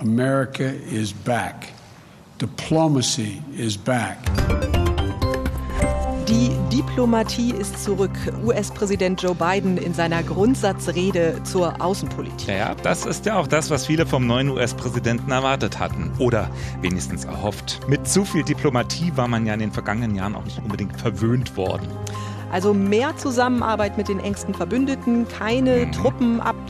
America is back. Diplomacy is back. Die Diplomatie ist zurück. US-Präsident Joe Biden in seiner Grundsatzrede zur Außenpolitik. Ja, das ist ja auch das, was viele vom neuen US-Präsidenten erwartet hatten. Oder wenigstens erhofft. Mit zu viel Diplomatie war man ja in den vergangenen Jahren auch nicht unbedingt verwöhnt worden. Also mehr Zusammenarbeit mit den engsten Verbündeten, keine mhm.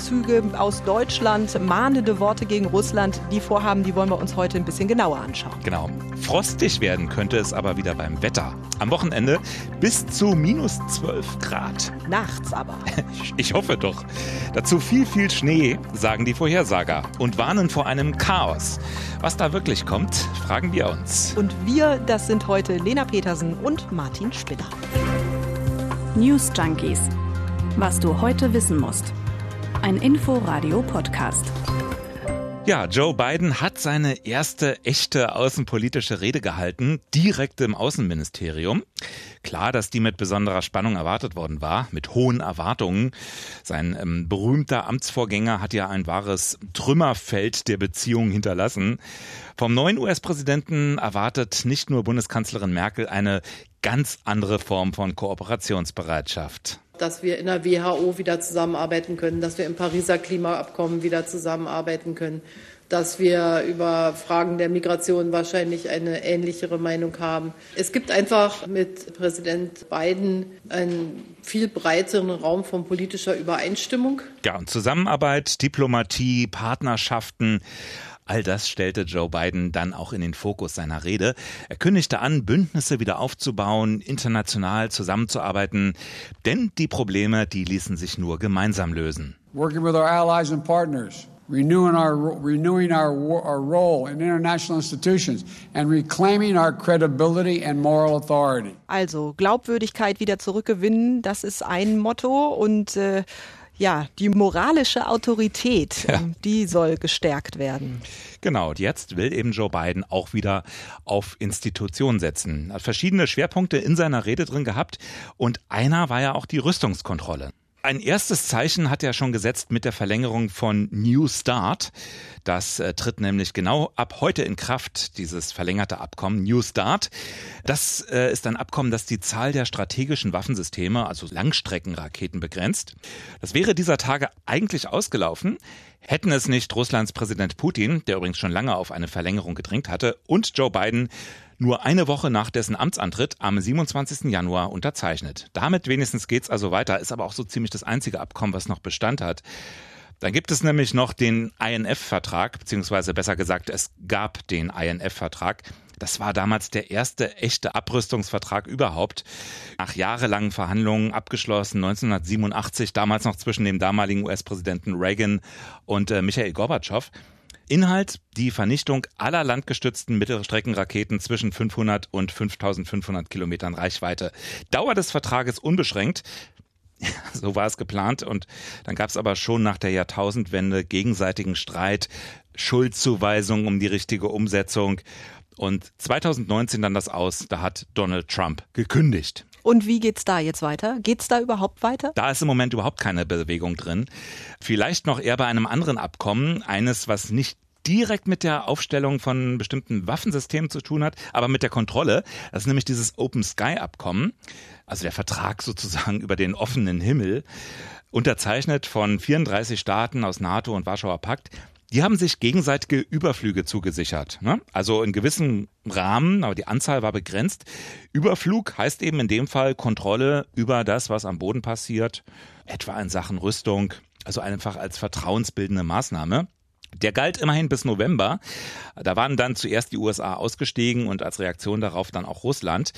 Truppenabzüge aus Deutschland, mahnende Worte gegen Russland. Die Vorhaben, die wollen wir uns heute ein bisschen genauer anschauen. Genau. Frostig werden könnte es aber wieder beim Wetter. Am Wochenende bis zu minus 12 Grad. Nachts aber. Ich hoffe doch. Dazu viel, viel Schnee, sagen die Vorhersager und warnen vor einem Chaos. Was da wirklich kommt, fragen wir uns. Und wir, das sind heute Lena Petersen und Martin Spinner. News Junkies. Was du heute wissen musst. Ein Info-Radio-Podcast. Ja, Joe Biden hat seine erste echte außenpolitische Rede gehalten, direkt im Außenministerium. Klar, dass die mit besonderer Spannung erwartet worden war, mit hohen Erwartungen. Sein ähm, berühmter Amtsvorgänger hat ja ein wahres Trümmerfeld der Beziehungen hinterlassen. Vom neuen US-Präsidenten erwartet nicht nur Bundeskanzlerin Merkel eine ganz andere Form von Kooperationsbereitschaft dass wir in der WHO wieder zusammenarbeiten können, dass wir im Pariser Klimaabkommen wieder zusammenarbeiten können, dass wir über Fragen der Migration wahrscheinlich eine ähnlichere Meinung haben. Es gibt einfach mit Präsident Biden einen viel breiteren Raum von politischer Übereinstimmung. Ja, und Zusammenarbeit, Diplomatie, Partnerschaften. All das stellte Joe Biden dann auch in den Fokus seiner Rede. Er kündigte an, Bündnisse wieder aufzubauen, international zusammenzuarbeiten, denn die Probleme, die ließen sich nur gemeinsam lösen. Working with our allies and partners renewing our renewing our, our role in international institutions and reclaiming our credibility and moral authority. Also Glaubwürdigkeit wieder zurückgewinnen, das ist ein Motto und äh, ja, die moralische Autorität, ja. die soll gestärkt werden. Genau, und jetzt will eben Joe Biden auch wieder auf Institutionen setzen. Er hat verschiedene Schwerpunkte in seiner Rede drin gehabt und einer war ja auch die Rüstungskontrolle. Ein erstes Zeichen hat er schon gesetzt mit der Verlängerung von New Start. Das äh, tritt nämlich genau ab heute in Kraft, dieses verlängerte Abkommen New Start. Das äh, ist ein Abkommen, das die Zahl der strategischen Waffensysteme, also Langstreckenraketen, begrenzt. Das wäre dieser Tage eigentlich ausgelaufen, hätten es nicht Russlands Präsident Putin, der übrigens schon lange auf eine Verlängerung gedrängt hatte, und Joe Biden nur eine Woche nach dessen Amtsantritt am 27. Januar unterzeichnet. Damit wenigstens geht's also weiter, ist aber auch so ziemlich das einzige Abkommen, was noch Bestand hat. Dann gibt es nämlich noch den INF-Vertrag, beziehungsweise besser gesagt, es gab den INF-Vertrag. Das war damals der erste echte Abrüstungsvertrag überhaupt. Nach jahrelangen Verhandlungen abgeschlossen 1987, damals noch zwischen dem damaligen US-Präsidenten Reagan und äh, Michael Gorbatschow. Inhalt die Vernichtung aller landgestützten Mittelstreckenraketen zwischen 500 und 5500 Kilometern Reichweite. Dauer des Vertrages unbeschränkt. so war es geplant und dann gab es aber schon nach der Jahrtausendwende gegenseitigen Streit, Schuldzuweisung um die richtige Umsetzung und 2019 dann das aus, da hat Donald Trump gekündigt. Und wie geht's da jetzt weiter? Geht's da überhaupt weiter? Da ist im Moment überhaupt keine Bewegung drin. Vielleicht noch eher bei einem anderen Abkommen, eines, was nicht direkt mit der Aufstellung von bestimmten Waffensystemen zu tun hat, aber mit der Kontrolle. Das ist nämlich dieses Open Sky Abkommen, also der Vertrag sozusagen über den offenen Himmel, unterzeichnet von 34 Staaten aus NATO und Warschauer Pakt. Die haben sich gegenseitige Überflüge zugesichert. Ne? Also in gewissem Rahmen, aber die Anzahl war begrenzt. Überflug heißt eben in dem Fall Kontrolle über das, was am Boden passiert, etwa in Sachen Rüstung, also einfach als vertrauensbildende Maßnahme. Der galt immerhin bis November. Da waren dann zuerst die USA ausgestiegen und als Reaktion darauf dann auch Russland,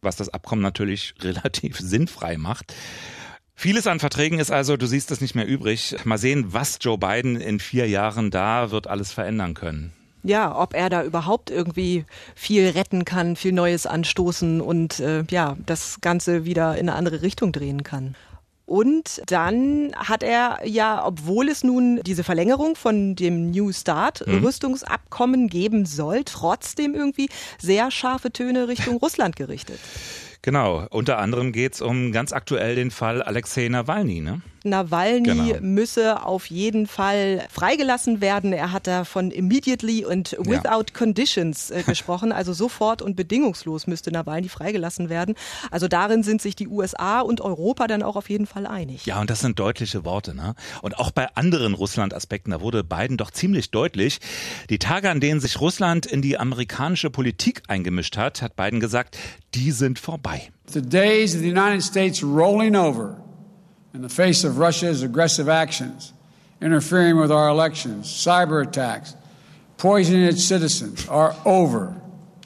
was das Abkommen natürlich relativ sinnfrei macht. Vieles an Verträgen ist also, du siehst es nicht mehr übrig. Mal sehen, was Joe Biden in vier Jahren da wird alles verändern können. Ja, ob er da überhaupt irgendwie viel retten kann, viel Neues anstoßen und äh, ja, das Ganze wieder in eine andere Richtung drehen kann. Und dann hat er ja, obwohl es nun diese Verlängerung von dem New Start mhm. Rüstungsabkommen geben soll, trotzdem irgendwie sehr scharfe Töne Richtung Russland gerichtet. Genau, unter anderem geht es um ganz aktuell den Fall Alexei Nawalny. Ne? Nawalny genau. müsse auf jeden Fall freigelassen werden. Er hat da von immediately und without ja. conditions äh, gesprochen, also sofort und bedingungslos müsste Nawalny freigelassen werden. Also darin sind sich die USA und Europa dann auch auf jeden Fall einig. Ja, und das sind deutliche Worte. Ne? Und auch bei anderen Russland-Aspekten, da wurde Biden doch ziemlich deutlich. Die Tage, an denen sich Russland in die amerikanische Politik eingemischt hat, hat Biden gesagt, die sind vorbei. The days of the United States rolling over in the face of Russia's aggressive actions, interfering with our elections, cyber attacks, poisoning its citizens are over.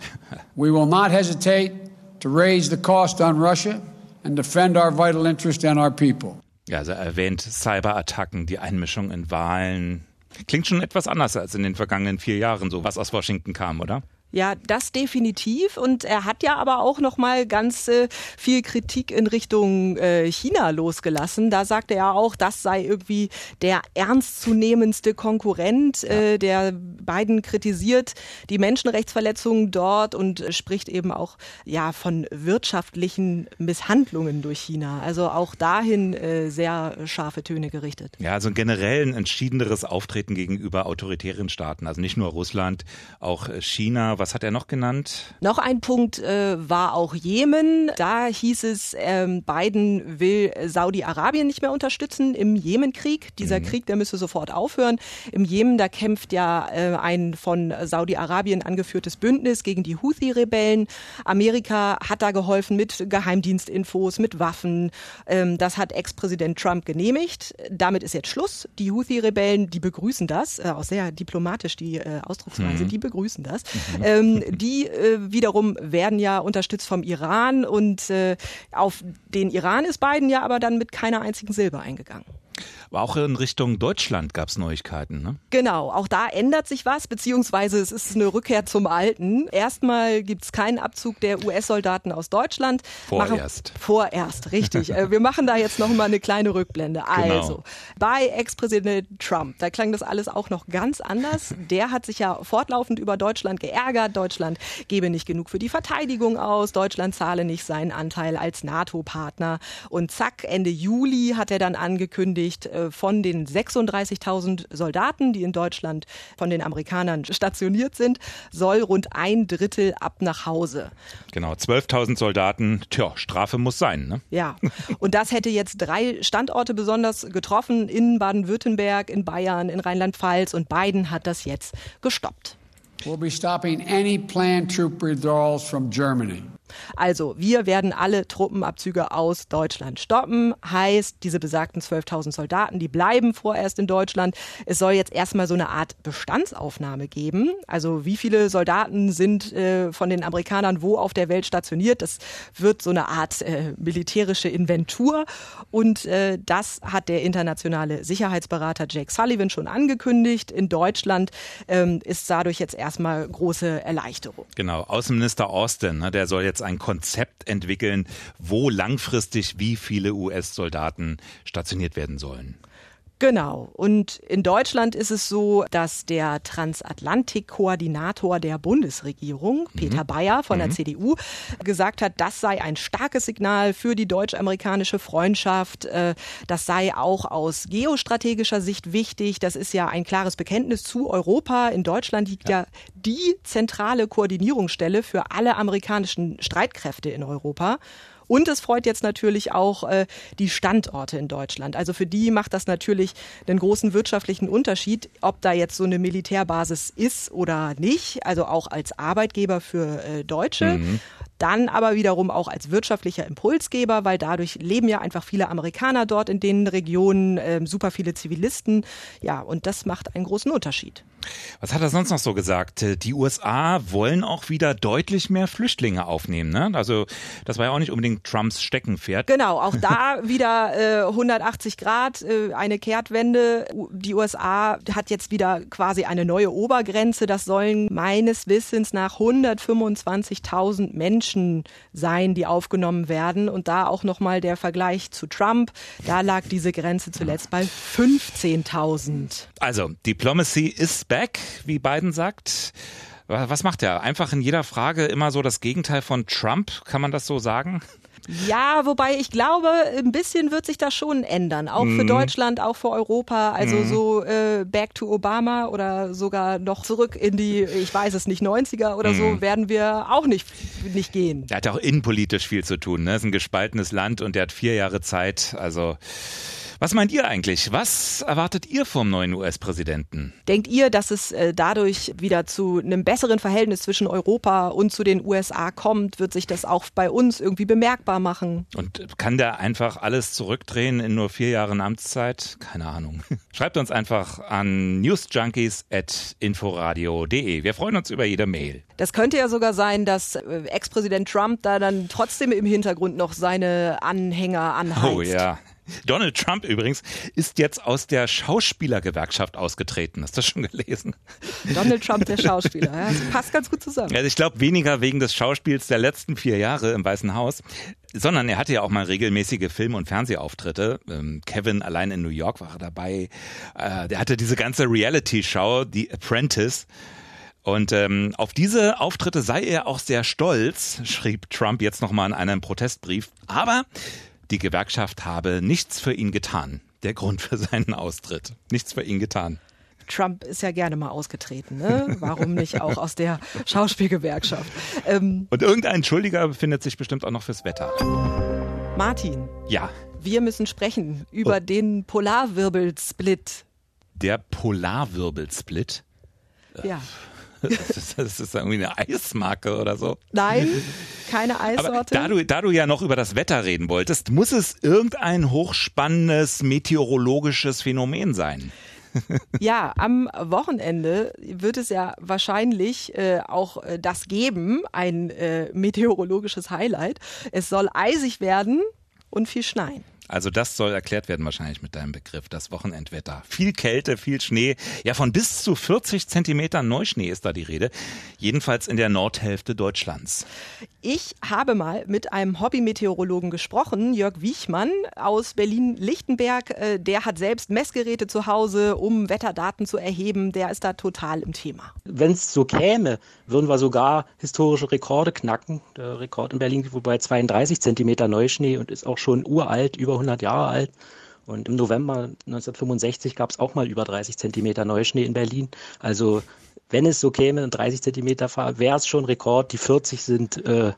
we will not hesitate to raise the cost on Russia and defend our vital interest and our people. Ja, also erwähnt Cyberattacken, die Einmischung in Wahlen. Klingt schon etwas anders als in den vergangenen vier Jahren, so was aus Washington kam, oder? Ja, das definitiv. Und er hat ja aber auch noch mal ganz äh, viel Kritik in Richtung äh, China losgelassen. Da sagte er auch, das sei irgendwie der ernstzunehmendste Konkurrent. Ja. Äh, der Biden kritisiert die Menschenrechtsverletzungen dort und spricht eben auch ja von wirtschaftlichen Misshandlungen durch China. Also auch dahin äh, sehr scharfe Töne gerichtet. Ja, also generell ein entschiedeneres Auftreten gegenüber autoritären Staaten. Also nicht nur Russland, auch China was hat er noch genannt? Noch ein Punkt äh, war auch Jemen. Da hieß es, ähm, Biden will Saudi-Arabien nicht mehr unterstützen im Jemenkrieg. Dieser mhm. Krieg, der müsse sofort aufhören. Im Jemen, da kämpft ja äh, ein von Saudi-Arabien angeführtes Bündnis gegen die Houthi-Rebellen. Amerika hat da geholfen mit Geheimdienstinfos, mit Waffen. Ähm, das hat Ex-Präsident Trump genehmigt. Damit ist jetzt Schluss. Die Houthi-Rebellen, die begrüßen das, äh, auch sehr diplomatisch die äh, Ausdrucksweise, mhm. die begrüßen das. Mhm. Ähm, die äh, wiederum werden ja unterstützt vom Iran und äh, auf den Iran ist Biden ja aber dann mit keiner einzigen Silbe eingegangen. Aber auch in Richtung Deutschland gab es Neuigkeiten, ne? Genau, auch da ändert sich was, beziehungsweise es ist eine Rückkehr zum Alten. Erstmal gibt es keinen Abzug der US-Soldaten aus Deutschland. Vorerst. Machen, vorerst, richtig. Äh, wir machen da jetzt noch mal eine kleine Rückblende. Genau. Also, bei Ex-Präsident Trump, da klang das alles auch noch ganz anders. Der hat sich ja fortlaufend über Deutschland geärgert. Deutschland gebe nicht genug für die Verteidigung aus. Deutschland zahle nicht seinen Anteil als NATO-Partner. Und zack, Ende Juli hat er dann angekündigt, äh, von den 36.000 Soldaten, die in Deutschland von den Amerikanern stationiert sind, soll rund ein Drittel ab nach Hause. Genau, 12.000 Soldaten, tja, Strafe muss sein. Ne? Ja, und das hätte jetzt drei Standorte besonders getroffen, in Baden-Württemberg, in Bayern, in Rheinland-Pfalz und Biden hat das jetzt gestoppt. We'll be stopping any planned troop withdrawals from Germany. Also, wir werden alle Truppenabzüge aus Deutschland stoppen. Heißt, diese besagten 12.000 Soldaten, die bleiben vorerst in Deutschland. Es soll jetzt erstmal so eine Art Bestandsaufnahme geben. Also, wie viele Soldaten sind äh, von den Amerikanern wo auf der Welt stationiert? Das wird so eine Art äh, militärische Inventur. Und äh, das hat der internationale Sicherheitsberater Jake Sullivan schon angekündigt. In Deutschland ähm, ist dadurch jetzt erstmal große Erleichterung. Genau. Außenminister Austin, ne, der soll jetzt ein Konzept entwickeln, wo langfristig wie viele US-Soldaten stationiert werden sollen. Genau. Und in Deutschland ist es so, dass der Transatlantik-Koordinator der Bundesregierung, mhm. Peter Bayer von mhm. der CDU, gesagt hat, das sei ein starkes Signal für die deutsch-amerikanische Freundschaft. Äh, das sei auch aus geostrategischer Sicht wichtig. Das ist ja ein klares Bekenntnis zu Europa. In Deutschland liegt ja, ja die zentrale Koordinierungsstelle für alle amerikanischen Streitkräfte in Europa. Und es freut jetzt natürlich auch äh, die Standorte in Deutschland. Also für die macht das natürlich einen großen wirtschaftlichen Unterschied, ob da jetzt so eine Militärbasis ist oder nicht. Also auch als Arbeitgeber für äh, Deutsche. Mhm dann aber wiederum auch als wirtschaftlicher Impulsgeber, weil dadurch leben ja einfach viele Amerikaner dort in den Regionen, äh, super viele Zivilisten. Ja, und das macht einen großen Unterschied. Was hat er sonst noch so gesagt? Die USA wollen auch wieder deutlich mehr Flüchtlinge aufnehmen. Ne? Also das war ja auch nicht unbedingt Trumps Steckenpferd. Genau, auch da wieder äh, 180 Grad, äh, eine Kehrtwende. Die USA hat jetzt wieder quasi eine neue Obergrenze. Das sollen meines Wissens nach 125.000 Menschen Menschen sein, die aufgenommen werden. Und da auch nochmal der Vergleich zu Trump. Da lag diese Grenze zuletzt bei 15.000. Also, Diplomacy is back, wie Biden sagt. Was macht er? Einfach in jeder Frage immer so das Gegenteil von Trump, kann man das so sagen? Ja, wobei ich glaube, ein bisschen wird sich das schon ändern. Auch für mhm. Deutschland, auch für Europa. Also mhm. so äh, back to Obama oder sogar noch zurück in die, ich weiß es nicht, 90er oder mhm. so, werden wir auch nicht, nicht gehen. Der hat auch innenpolitisch viel zu tun. Ne? Das ist ein gespaltenes Land und der hat vier Jahre Zeit. Also was meint ihr eigentlich? Was erwartet ihr vom neuen US-Präsidenten? Denkt ihr, dass es äh, dadurch wieder zu einem besseren Verhältnis zwischen Europa und zu den USA kommt? Wird sich das auch bei uns irgendwie bemerkbar machen? Und kann der einfach alles zurückdrehen in nur vier Jahren Amtszeit? Keine Ahnung. Schreibt uns einfach an newsjunkies.inforadio.de. Wir freuen uns über jede Mail. Das könnte ja sogar sein, dass äh, Ex-Präsident Trump da dann trotzdem im Hintergrund noch seine Anhänger anheizt. Oh ja. Donald Trump übrigens ist jetzt aus der Schauspielergewerkschaft ausgetreten. Hast du das schon gelesen? Donald Trump, der Schauspieler. Ja, das passt ganz gut zusammen. Also ich glaube weniger wegen des Schauspiels der letzten vier Jahre im Weißen Haus, sondern er hatte ja auch mal regelmäßige Film- und Fernsehauftritte. Ähm, Kevin allein in New York war er dabei. Äh, der hatte diese ganze Reality-Show, The Apprentice. Und ähm, auf diese Auftritte sei er auch sehr stolz, schrieb Trump jetzt nochmal in einem Protestbrief. Aber die Gewerkschaft habe nichts für ihn getan. Der Grund für seinen Austritt. Nichts für ihn getan. Trump ist ja gerne mal ausgetreten, ne? Warum nicht auch aus der Schauspielgewerkschaft? Ähm, Und irgendein Schuldiger befindet sich bestimmt auch noch fürs Wetter. Martin. Ja. Wir müssen sprechen über oh. den Polarwirbelsplit. Der Polarwirbelsplit? Ja. Das ist irgendwie eine Eismarke oder so. Nein, keine Eissorte. Aber da du, da du ja noch über das Wetter reden wolltest, muss es irgendein hochspannendes meteorologisches Phänomen sein. Ja, am Wochenende wird es ja wahrscheinlich äh, auch äh, das geben, ein äh, meteorologisches Highlight. Es soll eisig werden und viel schneien. Also das soll erklärt werden wahrscheinlich mit deinem Begriff, das Wochenendwetter. Viel Kälte, viel Schnee. Ja, von bis zu 40 Zentimetern Neuschnee ist da die Rede. Jedenfalls in der Nordhälfte Deutschlands. Ich habe mal mit einem Hobbymeteorologen gesprochen, Jörg Wiechmann aus Berlin-Lichtenberg. Äh, der hat selbst Messgeräte zu Hause, um Wetterdaten zu erheben. Der ist da total im Thema. Wenn es so käme, würden wir sogar historische Rekorde knacken. Der Rekord in Berlin liegt wohl bei 32 Zentimeter Neuschnee und ist auch schon uralt, über 100 Jahre alt. Und im November 1965 gab es auch mal über 30 Zentimeter Neuschnee in Berlin. Also wenn es so käme, 30 Zentimeter wäre es schon Rekord. Die 40 sind, äh,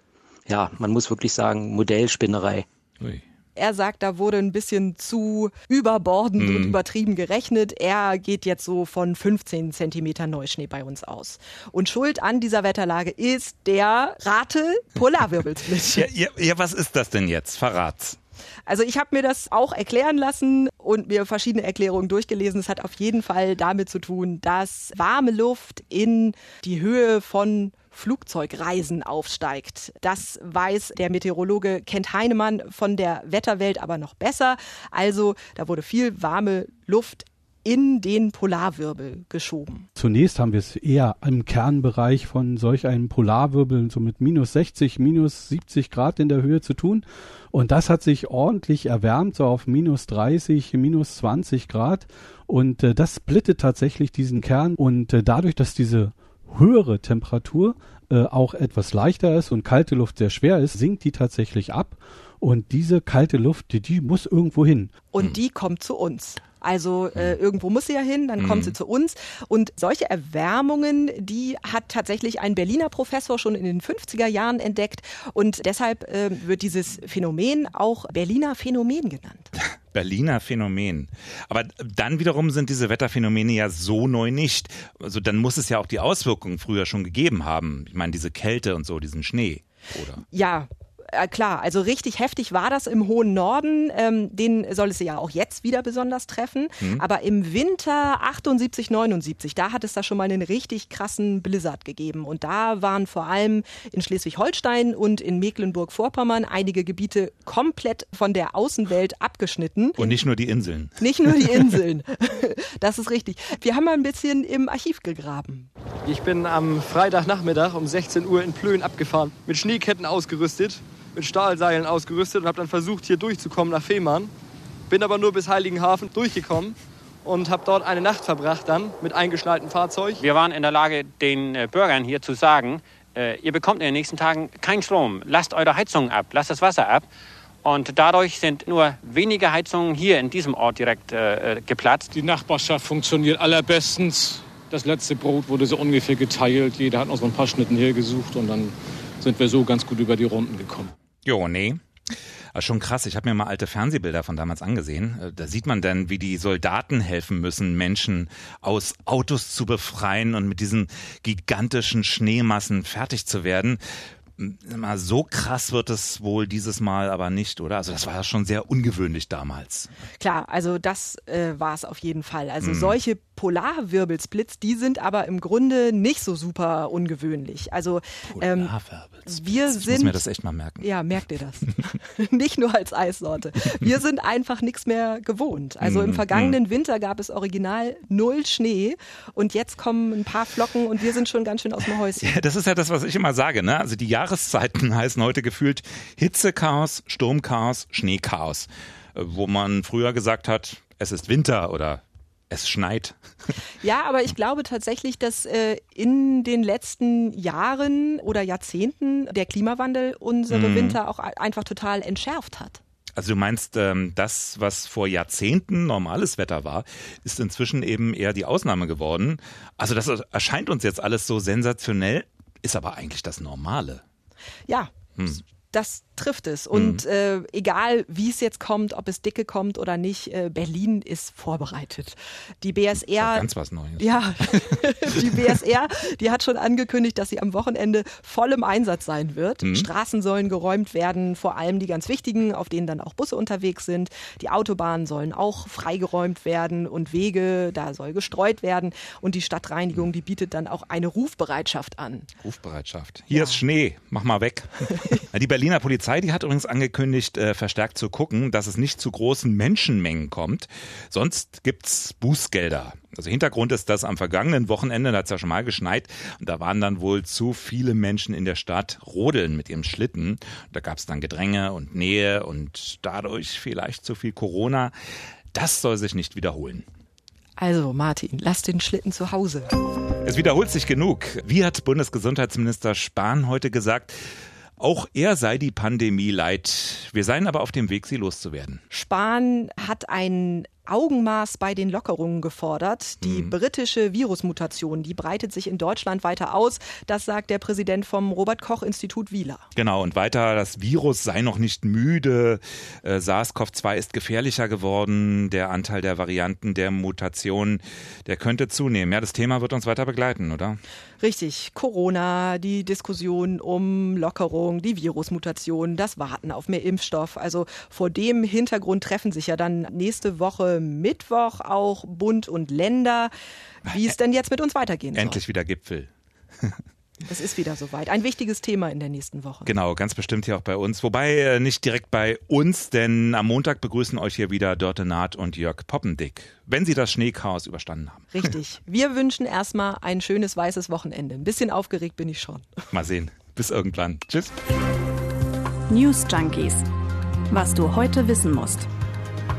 ja, man muss wirklich sagen, Modellspinnerei. Ui. Er sagt, da wurde ein bisschen zu überbordend mm. und mhm. übertrieben gerechnet. Er geht jetzt so von 15 Zentimeter Neuschnee bei uns aus. Und Schuld an dieser Wetterlage ist der Rate Polarwirbelsplit. ja, ja, ja, was ist das denn jetzt? Verrat's. Also ich habe mir das auch erklären lassen und mir verschiedene Erklärungen durchgelesen. Es hat auf jeden Fall damit zu tun, dass warme Luft in die Höhe von Flugzeugreisen aufsteigt. Das weiß der Meteorologe Kent Heinemann von der Wetterwelt aber noch besser. Also da wurde viel warme Luft in den Polarwirbel geschoben. Zunächst haben wir es eher im Kernbereich von solch einem Polarwirbel, so mit minus 60, minus 70 Grad in der Höhe zu tun. Und das hat sich ordentlich erwärmt, so auf minus 30, minus 20 Grad. Und äh, das splittet tatsächlich diesen Kern. Und äh, dadurch, dass diese höhere Temperatur äh, auch etwas leichter ist und kalte Luft sehr schwer ist, sinkt die tatsächlich ab. Und diese kalte Luft, die, die muss irgendwo hin. Und hm. die kommt zu uns. Also äh, irgendwo muss sie ja hin, dann mhm. kommt sie zu uns. Und solche Erwärmungen, die hat tatsächlich ein Berliner Professor schon in den 50er Jahren entdeckt. Und deshalb äh, wird dieses Phänomen auch Berliner Phänomen genannt. Berliner Phänomen. Aber dann wiederum sind diese Wetterphänomene ja so neu nicht. Also dann muss es ja auch die Auswirkungen früher schon gegeben haben. Ich meine, diese Kälte und so, diesen Schnee. Oder? Ja, äh, klar, also richtig heftig war das im hohen Norden. Ähm, den soll es ja auch jetzt wieder besonders treffen. Mhm. Aber im Winter 78, 79, da hat es da schon mal einen richtig krassen Blizzard gegeben. Und da waren vor allem in Schleswig-Holstein und in Mecklenburg-Vorpommern einige Gebiete komplett von der Außenwelt abgeschnitten. Und nicht nur die Inseln. Nicht nur die Inseln. das ist richtig. Wir haben mal ein bisschen im Archiv gegraben. Ich bin am Freitagnachmittag um 16 Uhr in Plön abgefahren, mit Schneeketten ausgerüstet mit Stahlseilen ausgerüstet und habe dann versucht, hier durchzukommen nach Fehmarn. Bin aber nur bis Heiligenhafen durchgekommen und habe dort eine Nacht verbracht dann mit eingeschnalltem Fahrzeug. Wir waren in der Lage, den äh, Bürgern hier zu sagen, äh, ihr bekommt in den nächsten Tagen keinen Strom. Lasst eure Heizungen ab, lasst das Wasser ab. Und dadurch sind nur wenige Heizungen hier in diesem Ort direkt äh, geplatzt. Die Nachbarschaft funktioniert allerbestens. Das letzte Brot wurde so ungefähr geteilt. Jeder hat noch so ein paar Schnitten hergesucht und dann sind wir so ganz gut über die Runden gekommen. Jo, nee. Also schon krass. Ich habe mir mal alte Fernsehbilder von damals angesehen. Äh, da sieht man dann, wie die Soldaten helfen müssen, Menschen aus Autos zu befreien und mit diesen gigantischen Schneemassen fertig zu werden. Mal so krass wird es wohl dieses Mal aber nicht, oder? Also das war ja schon sehr ungewöhnlich damals. Klar, also das äh, war es auf jeden Fall. Also mhm. solche Polarwirbelsblitz, die sind aber im Grunde nicht so super ungewöhnlich. Also ähm, wir sind. Ich muss mir das echt mal merken. Ja, merkt ihr das? nicht nur als Eissorte. Wir sind einfach nichts mehr gewohnt. Also im mhm, vergangenen mhm. Winter gab es original null Schnee und jetzt kommen ein paar Flocken und wir sind schon ganz schön aus dem Häuschen. Ja, das ist ja das, was ich immer sage. Ne? Also die Jahreszeiten heißen heute gefühlt Hitzechaos, Sturmchaos, Schneechaos. Wo man früher gesagt hat, es ist Winter oder es schneit. Ja, aber ich glaube tatsächlich, dass äh, in den letzten Jahren oder Jahrzehnten der Klimawandel unsere mm. Winter auch einfach total entschärft hat. Also du meinst, ähm, das, was vor Jahrzehnten normales Wetter war, ist inzwischen eben eher die Ausnahme geworden. Also das erscheint uns jetzt alles so sensationell, ist aber eigentlich das Normale. Ja, hm. das trifft es. Und mhm. äh, egal, wie es jetzt kommt, ob es dicke kommt oder nicht, äh, Berlin ist vorbereitet. Die BSR. Ja ganz was Neues. Ja, die BSR, die hat schon angekündigt, dass sie am Wochenende voll im Einsatz sein wird. Mhm. Straßen sollen geräumt werden, vor allem die ganz wichtigen, auf denen dann auch Busse unterwegs sind. Die Autobahnen sollen auch freigeräumt werden und Wege, da soll gestreut werden. Und die Stadtreinigung, die bietet dann auch eine Rufbereitschaft an. Rufbereitschaft. Hier ja. ist Schnee, mach mal weg. die Berliner Polizei Polizei, die hat übrigens angekündigt, äh, verstärkt zu gucken, dass es nicht zu großen Menschenmengen kommt. Sonst gibt's Bußgelder. Also Hintergrund ist, dass am vergangenen Wochenende, da hat es ja schon mal geschneit, und da waren dann wohl zu viele Menschen in der Stadt rodeln mit ihrem Schlitten. Da gab es dann Gedränge und Nähe und dadurch vielleicht zu viel Corona. Das soll sich nicht wiederholen. Also Martin, lass den Schlitten zu Hause. Es wiederholt sich genug. Wie hat Bundesgesundheitsminister Spahn heute gesagt, auch er sei die Pandemie leid. Wir seien aber auf dem Weg, sie loszuwerden. Spahn hat ein Augenmaß bei den Lockerungen gefordert. Die mhm. britische Virusmutation, die breitet sich in Deutschland weiter aus. Das sagt der Präsident vom Robert Koch Institut Wieler. Genau, und weiter, das Virus sei noch nicht müde. Äh, SARS-CoV-2 ist gefährlicher geworden. Der Anteil der Varianten der Mutation, der könnte zunehmen. Ja, das Thema wird uns weiter begleiten, oder? Richtig. Corona, die Diskussion um Lockerung, die Virusmutation, das Warten auf mehr Impfstoff. Also vor dem Hintergrund treffen sich ja dann nächste Woche Mittwoch auch Bund und Länder, wie es denn jetzt mit uns weitergehen soll. Endlich wieder Gipfel. Es ist wieder soweit. Ein wichtiges Thema in der nächsten Woche. Genau, ganz bestimmt hier auch bei uns. Wobei äh, nicht direkt bei uns, denn am Montag begrüßen euch hier wieder Dörte Naht und Jörg Poppendick, wenn sie das Schneechaos überstanden haben. Richtig. Wir wünschen erstmal ein schönes weißes Wochenende. Ein bisschen aufgeregt bin ich schon. Mal sehen. Bis irgendwann. Tschüss. News Junkies. Was du heute wissen musst.